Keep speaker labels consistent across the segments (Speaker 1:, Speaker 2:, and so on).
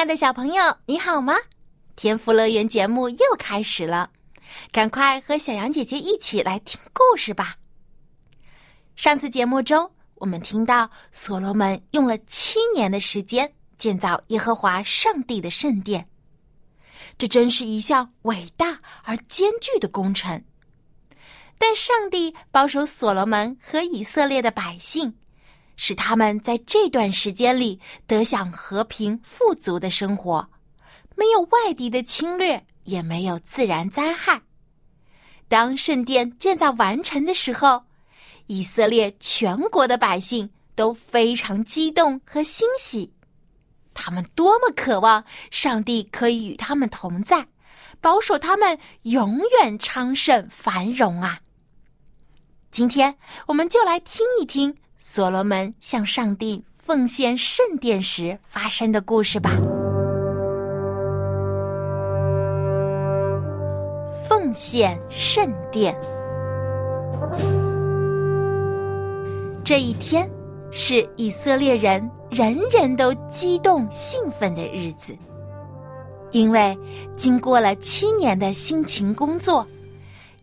Speaker 1: 亲爱的小朋友，你好吗？天赋乐园节目又开始了，赶快和小羊姐姐一起来听故事吧。上次节目中，我们听到所罗门用了七年的时间建造耶和华上帝的圣殿，这真是一项伟大而艰巨的工程。但上帝保守所罗门和以色列的百姓。使他们在这段时间里得享和平富足的生活，没有外敌的侵略，也没有自然灾害。当圣殿建造完成的时候，以色列全国的百姓都非常激动和欣喜。他们多么渴望上帝可以与他们同在，保守他们永远昌盛繁荣啊！今天我们就来听一听。所罗门向上帝奉献圣殿时发生的故事吧。奉献圣殿这一天是以色列人人人都激动兴奋的日子，因为经过了七年的辛勤工作，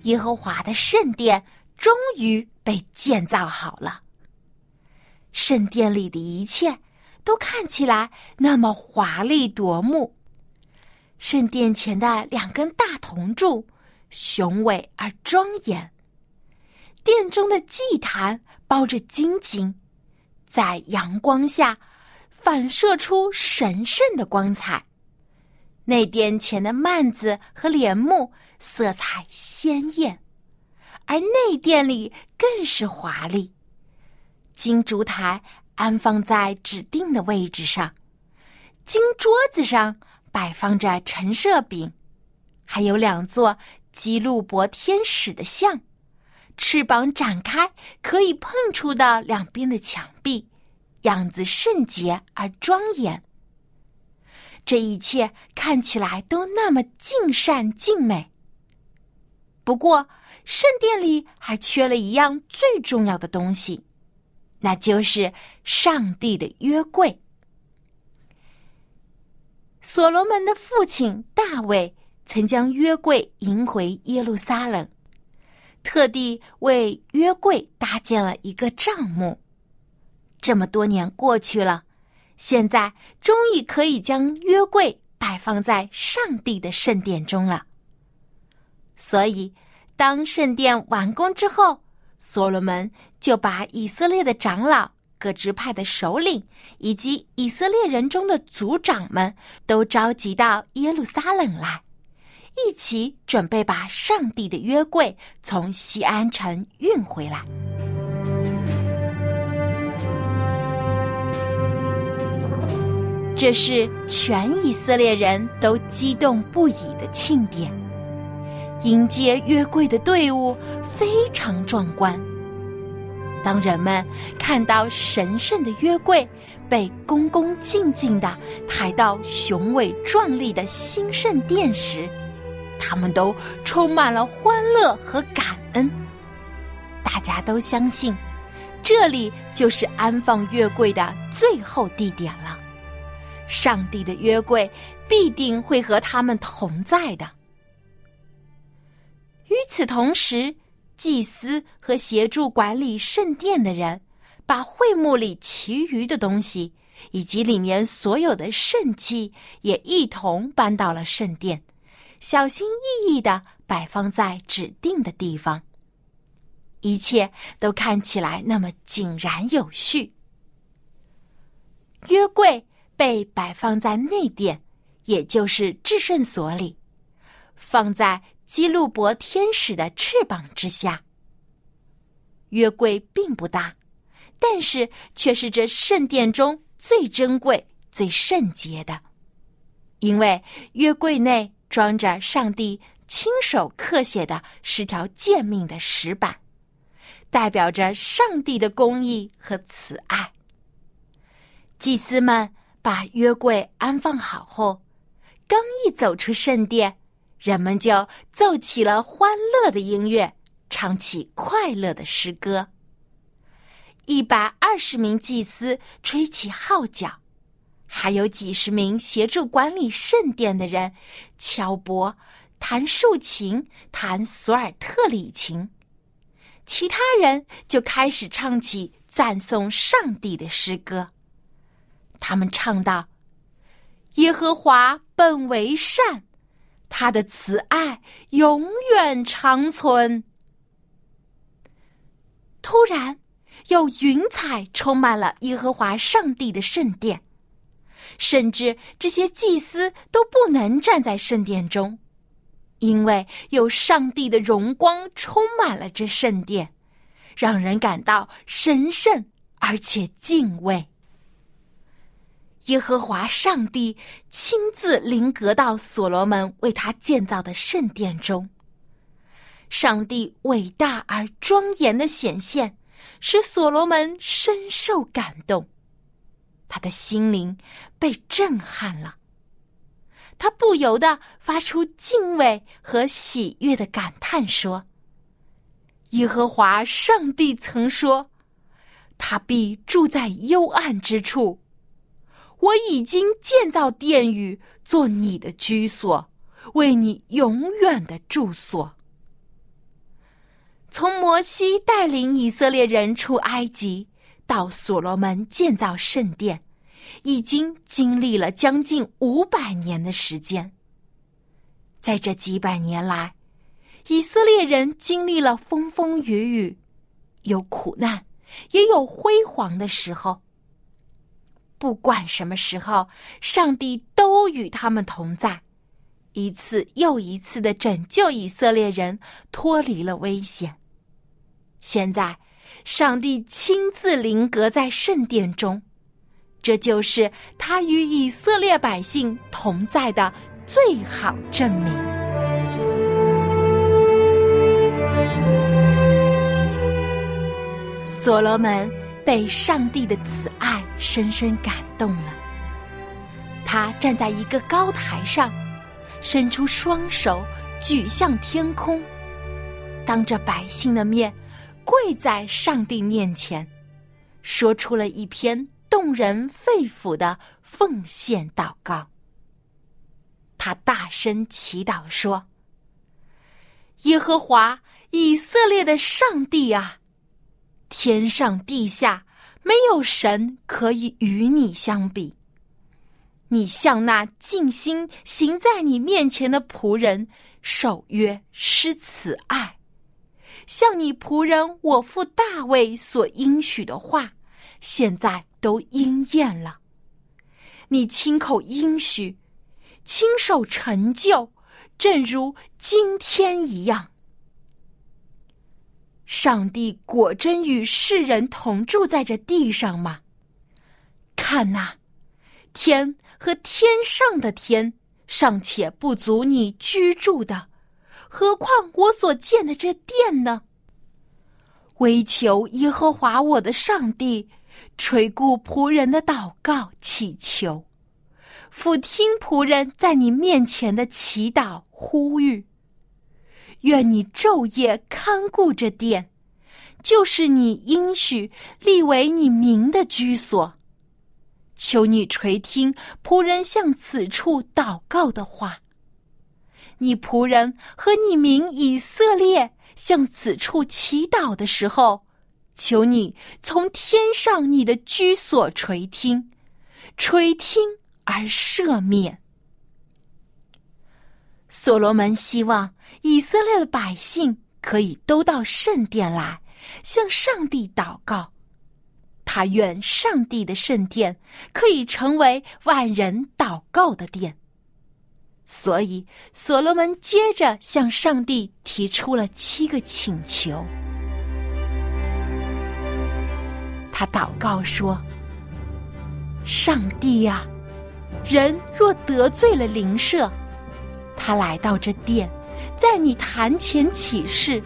Speaker 1: 耶和华的圣殿终于被建造好了。圣殿里的一切都看起来那么华丽夺目。圣殿前的两根大铜柱雄伟而庄严，殿中的祭坛包着金金，在阳光下反射出神圣的光彩。内殿前的幔子和帘幕色彩鲜艳，而内殿里更是华丽。金烛台安放在指定的位置上，金桌子上摆放着陈设饼，还有两座基路伯天使的像，翅膀展开可以碰触到两边的墙壁，样子圣洁而庄严。这一切看起来都那么尽善尽美。不过，圣殿里还缺了一样最重要的东西。那就是上帝的约柜。所罗门的父亲大卫曾将约柜迎回耶路撒冷，特地为约柜搭建了一个帐幕。这么多年过去了，现在终于可以将约柜摆放在上帝的圣殿中了。所以，当圣殿完工之后，所罗门就把以色列的长老、各支派的首领以及以色列人中的族长们都召集到耶路撒冷来，一起准备把上帝的约柜从西安城运回来。这是全以色列人都激动不已的庆典。迎接约柜的队伍非常壮观。当人们看到神圣的约柜被恭恭敬敬的抬到雄伟壮丽的新圣殿时，他们都充满了欢乐和感恩。大家都相信，这里就是安放约柜的最后地点了。上帝的约柜必定会和他们同在的。与此同时，祭司和协助管理圣殿的人，把会幕里其余的东西以及里面所有的圣器也一同搬到了圣殿，小心翼翼的摆放在指定的地方。一切都看起来那么井然有序。约柜被摆放在内殿，也就是至圣所里，放在。基路伯天使的翅膀之下，约柜并不大，但是却是这圣殿中最珍贵、最圣洁的，因为约柜内装着上帝亲手刻写的十条诫命的石板，代表着上帝的公义和慈爱。祭司们把约柜安放好后，刚一走出圣殿，人们就奏起了欢乐的音乐，唱起快乐的诗歌。一百二十名祭司吹起号角，还有几十名协助管理圣殿的人敲钹、弹竖琴、弹索尔特里琴。其他人就开始唱起赞颂上帝的诗歌。他们唱道：“耶和华本为善，他的慈爱永远长存。”突然。有云彩充满了耶和华上帝的圣殿，甚至这些祭司都不能站在圣殿中，因为有上帝的荣光充满了这圣殿，让人感到神圣而且敬畏。耶和华上帝亲自临格到所罗门为他建造的圣殿中，上帝伟大而庄严的显现。使所罗门深受感动，他的心灵被震撼了。他不由得发出敬畏和喜悦的感叹说：“耶和华上帝曾说，他必住在幽暗之处。我已经建造殿宇，做你的居所，为你永远的住所。”从摩西带领以色列人出埃及，到所罗门建造圣殿，已经经历了将近五百年的时间。在这几百年来，以色列人经历了风风雨雨，有苦难，也有辉煌的时候。不管什么时候，上帝都与他们同在，一次又一次的拯救以色列人脱离了危险。现在，上帝亲自临格在圣殿中，这就是他与以色列百姓同在的最好证明。所罗门被上帝的慈爱深深感动了，他站在一个高台上，伸出双手举向天空，当着百姓的面。跪在上帝面前，说出了一篇动人肺腑的奉献祷告。他大声祈祷说：“耶和华以色列的上帝啊，天上地下没有神可以与你相比。你向那尽心行在你面前的仆人守约施慈爱。”像你仆人我父大卫所应许的话，现在都应验了。你亲口应许，亲手成就，正如今天一样。上帝果真与世人同住在这地上吗？看呐，天和天上的天尚且不足你居住的。何况我所建的这殿呢？唯求耶和华我的上帝垂顾仆人的祷告祈求，俯听仆人在你面前的祈祷呼吁。愿你昼夜看顾这殿，就是你应许立为你名的居所。求你垂听仆人向此处祷告的话。你仆人和你民以色列向此处祈祷的时候，求你从天上你的居所垂听，垂听而赦免。所罗门希望以色列的百姓可以都到圣殿来向上帝祷告，他愿上帝的圣殿可以成为万人祷告的殿。所以，所罗门接着向上帝提出了七个请求。他祷告说：“上帝呀，人若得罪了灵舍，他来到这殿，在你坛前起誓，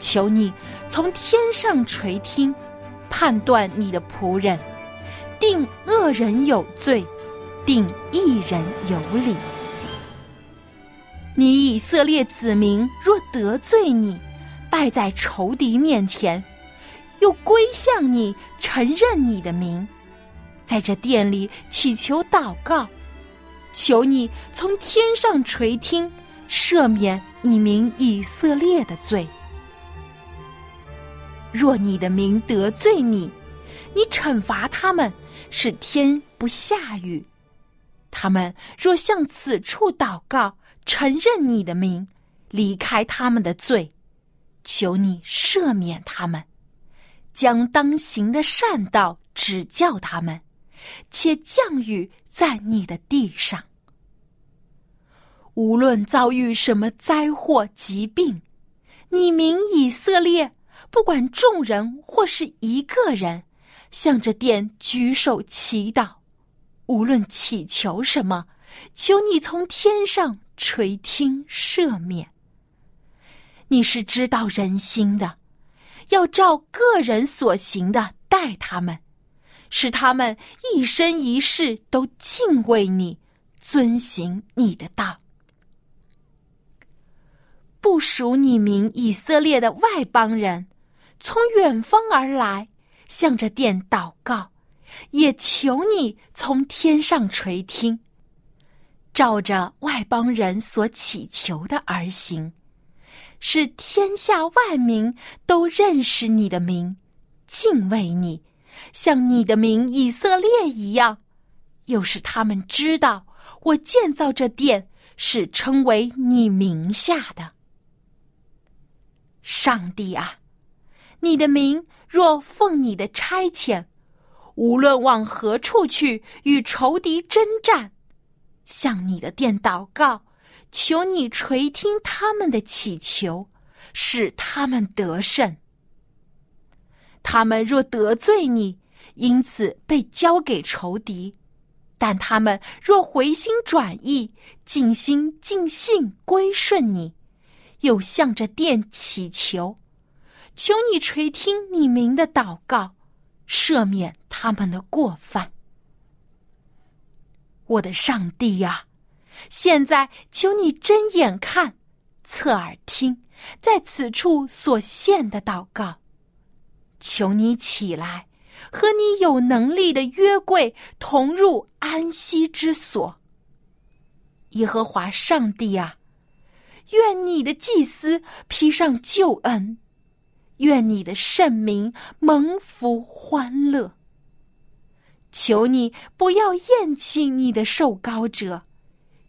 Speaker 1: 求你从天上垂听，判断你的仆人，定恶人有罪，定义人有理。你以色列子民若得罪你，败在仇敌面前。”又归向你，承认你的名，在这殿里祈求祷告，求你从天上垂听，赦免你名以色列的罪。若你的名得罪你，你惩罚他们，使天不下雨；他们若向此处祷告，承认你的名，离开他们的罪，求你赦免他们。将当行的善道指教他们，且降雨在你的地上。无论遭遇什么灾祸疾病，你民以色列，不管众人或是一个人，向着殿举手祈祷，无论祈求什么，求你从天上垂听赦免。你是知道人心的。要照个人所行的待他们，使他们一生一世都敬畏你，遵行你的道。不属你名以色列的外邦人，从远方而来，向着殿祷告，也求你从天上垂听，照着外邦人所祈求的而行。使天下万民都认识你的名，敬畏你，像你的名以色列一样；又使他们知道我建造这殿是称为你名下的。上帝啊，你的名若奉你的差遣，无论往何处去与仇敌征战，向你的殿祷告。求你垂听他们的祈求，使他们得胜。他们若得罪你，因此被交给仇敌；但他们若回心转意，尽心尽性归顺你，又向着殿祈求，求你垂听你名的祷告，赦免他们的过犯。我的上帝呀！现在求你睁眼看，侧耳听，在此处所献的祷告。求你起来，和你有能力的约柜同入安息之所。耶和华上帝啊，愿你的祭司披上救恩，愿你的圣名蒙福欢乐。求你不要厌弃你的受膏者。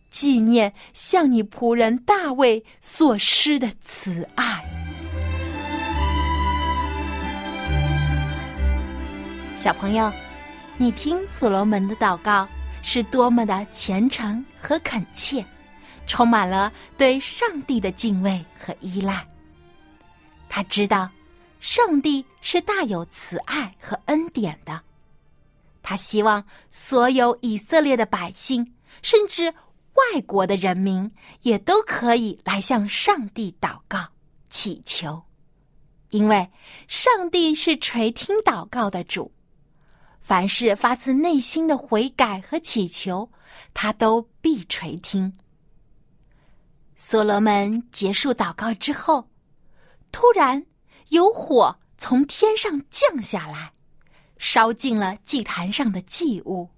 Speaker 1: 纪念向你仆人大卫所施的慈爱，小朋友，你听所罗门的祷告是多么的虔诚和恳切，充满了对上帝的敬畏和依赖。他知道，上帝是大有慈爱和恩典的，他希望所有以色列的百姓，甚至。外国的人民也都可以来向上帝祷告、祈求，因为上帝是垂听祷告的主。凡是发自内心的悔改和祈求，他都必垂听。所罗门结束祷告之后，突然有火从天上降下来，烧尽了祭坛上的祭物。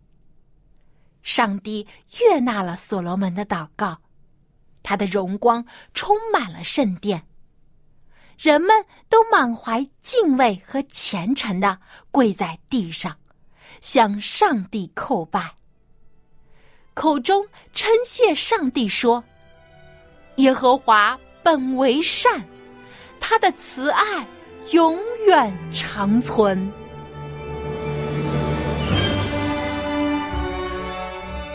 Speaker 1: 上帝悦纳了所罗门的祷告，他的荣光充满了圣殿，人们都满怀敬畏和虔诚的跪在地上，向上帝叩拜，口中称谢上帝说：“耶和华本为善，他的慈爱永远长存。”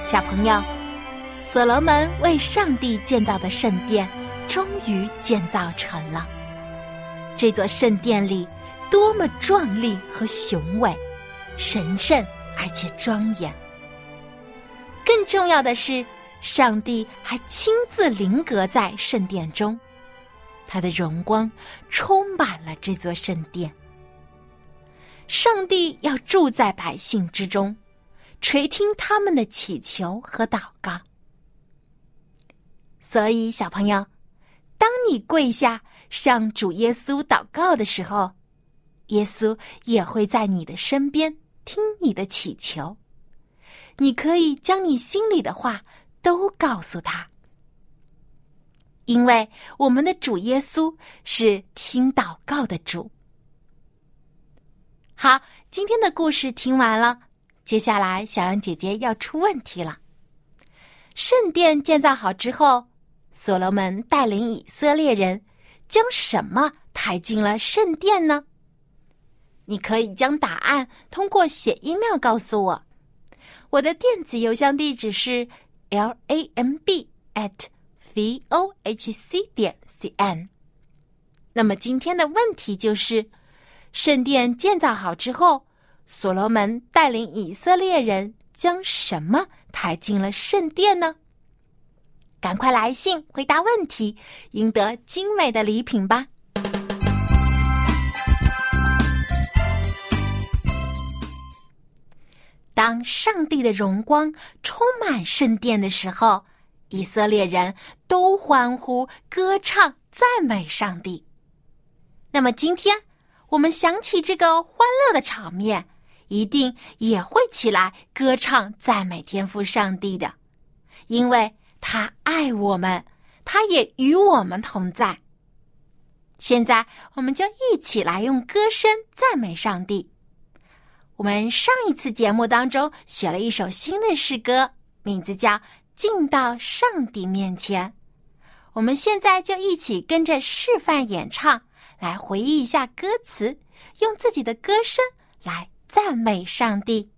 Speaker 1: 小朋友，所罗门为上帝建造的圣殿终于建造成了。这座圣殿里多么壮丽和雄伟，神圣而且庄严。更重要的是，上帝还亲自临格在圣殿中，他的荣光充满了这座圣殿。上帝要住在百姓之中，垂听他们的祈求和祷告。所以，小朋友，当你跪下向主耶稣祷告的时候，耶稣也会在你的身边听你的祈求。你可以将你心里的话都告诉他，因为我们的主耶稣是听祷告的主。好，今天的故事听完了，接下来小羊姐姐要出问题了。圣殿建造好之后，所罗门带领以色列人将什么抬进了圣殿呢？你可以将答案通过写 email 告诉我。我的电子邮箱地址是 l a m b at v o h c 点 c n。那么今天的问题就是：圣殿建造好之后，所罗门带领以色列人将什么抬进了圣殿呢？赶快来信回答问题，赢得精美的礼品吧！当上帝的荣光充满圣殿的时候，以色列人都欢呼、歌唱、赞美上帝。那么，今天我们想起这个欢乐的场面，一定也会起来歌唱、赞美天父上帝的，因为他爱我们，他也与我们同在。现在，我们就一起来用歌声赞美上帝。我们上一次节目当中学了一首新的诗歌，名字叫《进到上帝面前》。我们现在就一起跟着示范演唱，来回忆一下歌词，用自己的歌声来赞美上帝。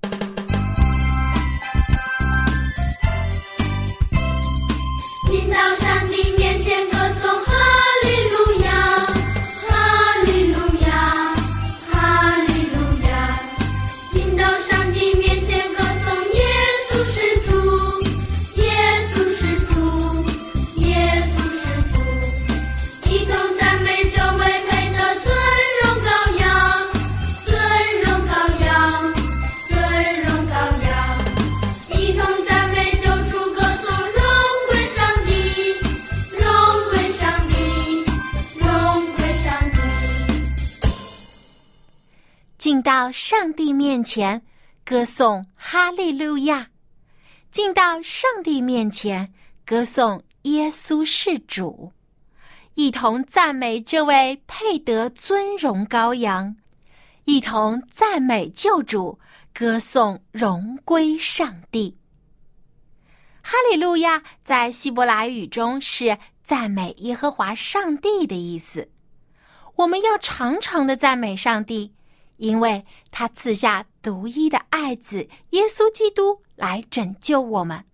Speaker 2: 进到上帝面前，
Speaker 1: 歌颂哈利路亚；进到上帝面前，歌颂耶稣是主，一同赞美这位配得尊荣羔羊，一同赞美救主，歌颂荣归上帝。哈利路亚在希伯来语中是赞美耶和华上帝的意思。我们要常常的赞美上帝。因为他赐下独一的爱子耶稣基督来拯救我们，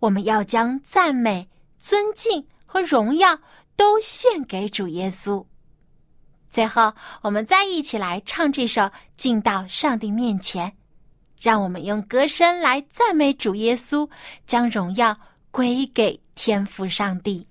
Speaker 1: 我们要将赞美、尊敬和荣耀都献给主耶稣。最后，我们再一起来唱这首《进到上帝面前》，让我们用歌声来赞美主耶稣，将荣耀归给天父上帝。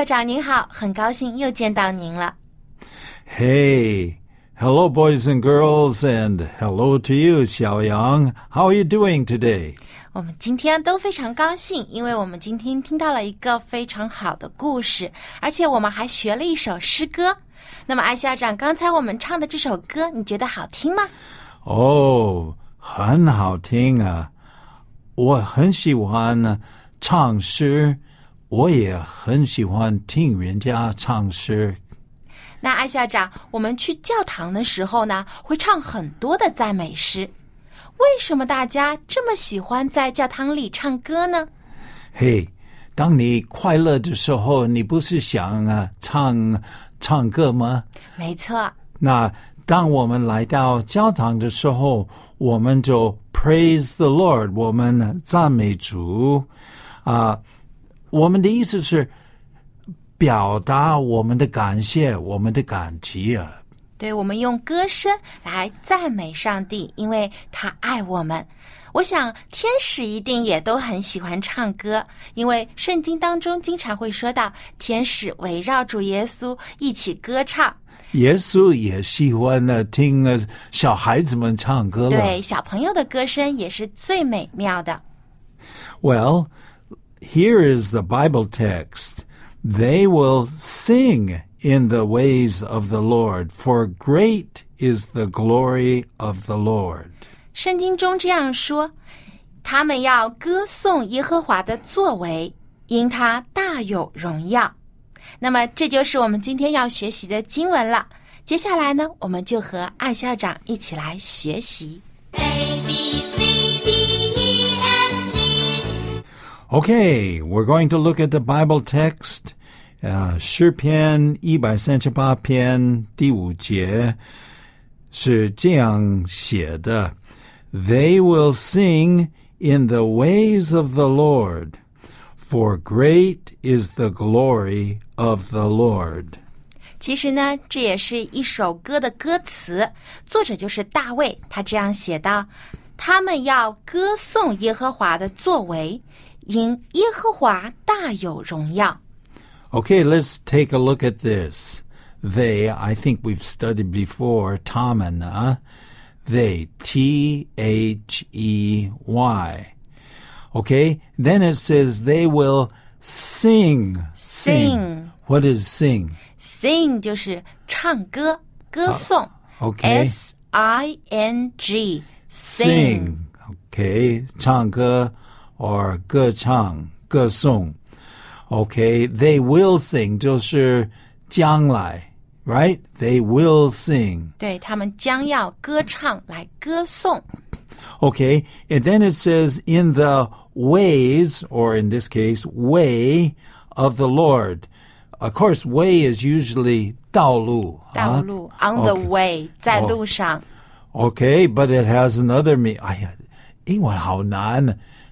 Speaker 1: 校长您好，很高兴又见到您了。
Speaker 3: Hey, hello, boys and girls, and hello to you, Xiaoyang. How are you doing today?
Speaker 1: 我们今天都非常高兴，因为我们今天听到了一个非常好的故事，而且我们还学了一首诗歌。那么，艾校长，刚才我们唱的这首歌，你觉得好听吗
Speaker 3: ？Oh, 很好听啊！我很喜欢唱诗，我也很喜欢听人家唱诗。
Speaker 1: 那艾校长，我们去教堂的时候呢，会唱很多的赞美诗。为什么大家这么喜欢在教堂里唱歌呢？
Speaker 3: 嘿，当你快乐的时候，你不是想啊唱唱歌吗？
Speaker 1: 没错。
Speaker 3: 那当我们来到教堂的时候，我们就 praise the Lord，我们赞美主啊。我们的意思是表达我们的感谢，我们的感激啊。
Speaker 1: 对，我们用歌声来赞美上帝，因为他爱我们。我想天使一定也都很喜欢唱歌，因为圣经当中经常会说到天使围绕主耶稣一起歌唱。
Speaker 3: 耶稣也喜欢呢听呃小孩子们唱歌了。
Speaker 1: 对，小朋友的歌声也是最美妙的。
Speaker 3: Well, here is the Bible text. They will sing in the ways of the Lord, for great is the glory of the Lord.
Speaker 1: 圣经中这样说：他们要歌颂耶和华的作为，因他大有荣耀。那么，这就是我们今天要学习的经文了。接下来呢，我们就和艾校长一起来学习。
Speaker 2: A
Speaker 3: Okay, we're going to look at the Bible text. 呃，诗篇一百三十八篇第五节是这样写的：They will sing in the ways of the Lord, for great is the glory of the Lord.
Speaker 1: 其实呢，这也是一首歌的歌词，作者就是大卫。他这样写道：“他们要歌颂耶和华的作为， 因耶和华大有荣耀。”
Speaker 3: Okay, let's take a look at this. They, I think we've studied before, Tamana. They, T H E Y. Okay, then it says they will sing.
Speaker 1: Sing.
Speaker 3: What is sing?
Speaker 1: Sing 就是唱歌、歌颂。
Speaker 3: Okay.
Speaker 1: S I N G
Speaker 3: Sing. Okay, 唱歌 or 歌唱,歌颂. Okay, they will sing 就是将来, right? They will sing.
Speaker 1: 对他们将要歌唱来歌颂。
Speaker 3: Okay, and then it says, in the ways, or in this case, way of the Lord. Of course, way is usually 道路.
Speaker 1: 道路、on the
Speaker 3: Okay.
Speaker 1: way，在路上。
Speaker 3: Okay, but it has another meaning. 哎呀，英文好难，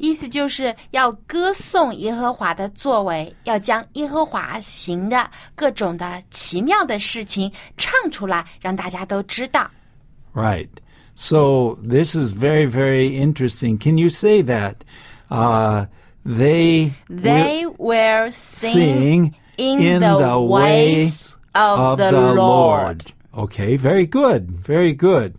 Speaker 3: To-
Speaker 1: 意思就是要歌颂耶和华的作为，要将耶和华行的各种的奇妙的事情唱出来，让大家都知道。
Speaker 3: Right. So this is very, very interesting. Can you say that? Uh, they
Speaker 1: They
Speaker 3: will
Speaker 1: will sing,
Speaker 3: sing
Speaker 1: in, the, ways of, the, Lord.
Speaker 3: Okay, very good, very good.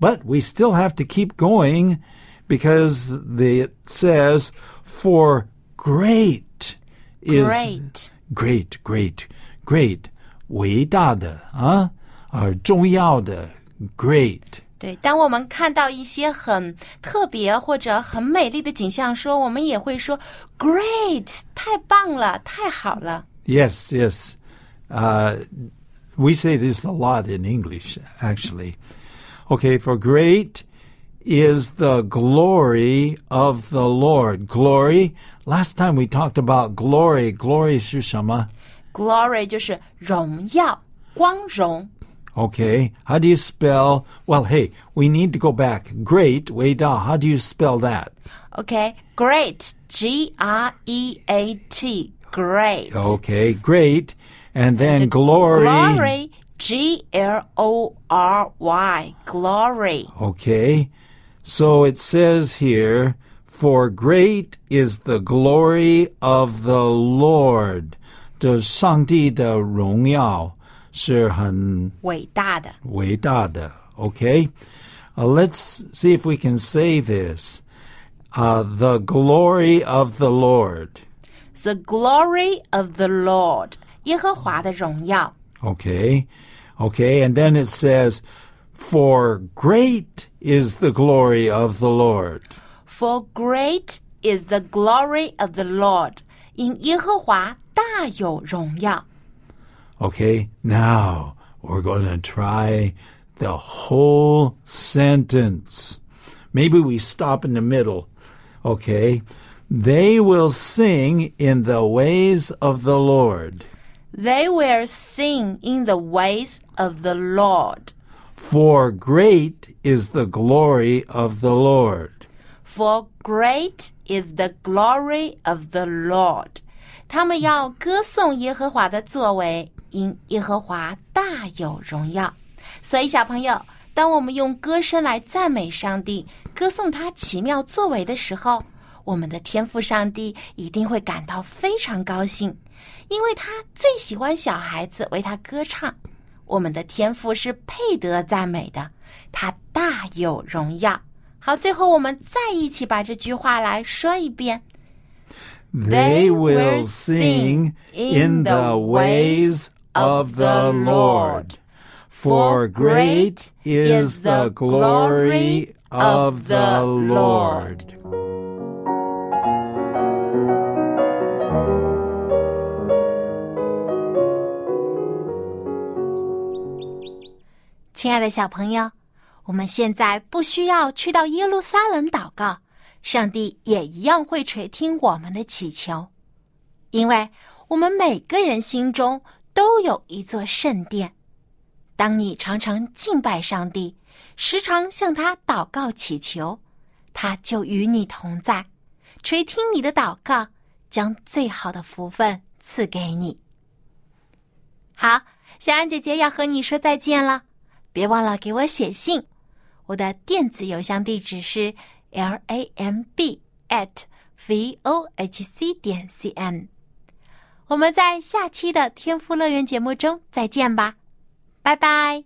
Speaker 3: But we still have to keep going because the, it says, for great is
Speaker 1: Great.
Speaker 3: great, great, great, 伟大的啊，呃，重要的 great。
Speaker 1: 对，当我们看到一些很特别或者很美丽的景象说，我们也会说 “great”，太棒了，太好了。
Speaker 3: Yes, yes. Uh, we say this a lot in English, actually. Okay, for great is the glory of the Lord. Glory. Last time we talked about glory. Glory 是什么?
Speaker 1: Glory 就是荣耀、光荣。
Speaker 3: Okay, how do you spell? Well, hey, we need to go back. Great, 伟大, how do you spell that?
Speaker 1: OK，great，G R E A T，great。
Speaker 3: Okay, great. And then glory.
Speaker 1: Glory，G L O R Y，glory。
Speaker 3: Okay. So it says here, For great is the glory of the Lord. 这上帝的荣耀是很
Speaker 1: 伟大的。
Speaker 3: 伟大的。Okay? Uh, let's see if we can say this. Uh, the glory of the Lord.
Speaker 1: The glory of the Lord，耶和华的荣耀。
Speaker 3: Okay? Okay, and then it says, For great is the glory of the Lord.
Speaker 1: For great is the glory of the Lord，因耶和华大有荣耀。
Speaker 3: Okay, now we're going to try the whole sentence. Maybe we stop in the middle. Okay. They will sing in the ways of the Lord.
Speaker 1: They will sing in the ways of the Lord.
Speaker 3: For great is the glory of the Lord.
Speaker 1: For great is the glory of the Lord。他们要歌颂耶和华的作为，因耶和华大有荣耀。所以，小朋友，当我们用歌声来赞美上帝，歌颂他奇妙作为的时候，我们的天赋上帝一定会感到非常高兴，因为他最喜欢小孩子为他歌唱。我们的天父是配得赞美的，他大有荣耀。好，最后我们再一起把这句话来说一遍。
Speaker 3: They will sing in the ways of the Lord. For great is the glory of the Lord.
Speaker 1: 亲爱的小朋友，我们现在不需要去到耶路撒冷祷告，上帝也一样会垂听我们的祈求，因为我们每个人心中都有一座圣殿。当你常常敬拜上帝，时常向他祷告祈求，他就与你同在，垂听你的祷告，将最好的福分赐给你。好，小安姐姐要和你说再见了。别忘了给我写信，我的电子邮箱地址是 l a m b at v o h c 点 c n。我们在下期的天赋乐园节目中再见吧，拜拜。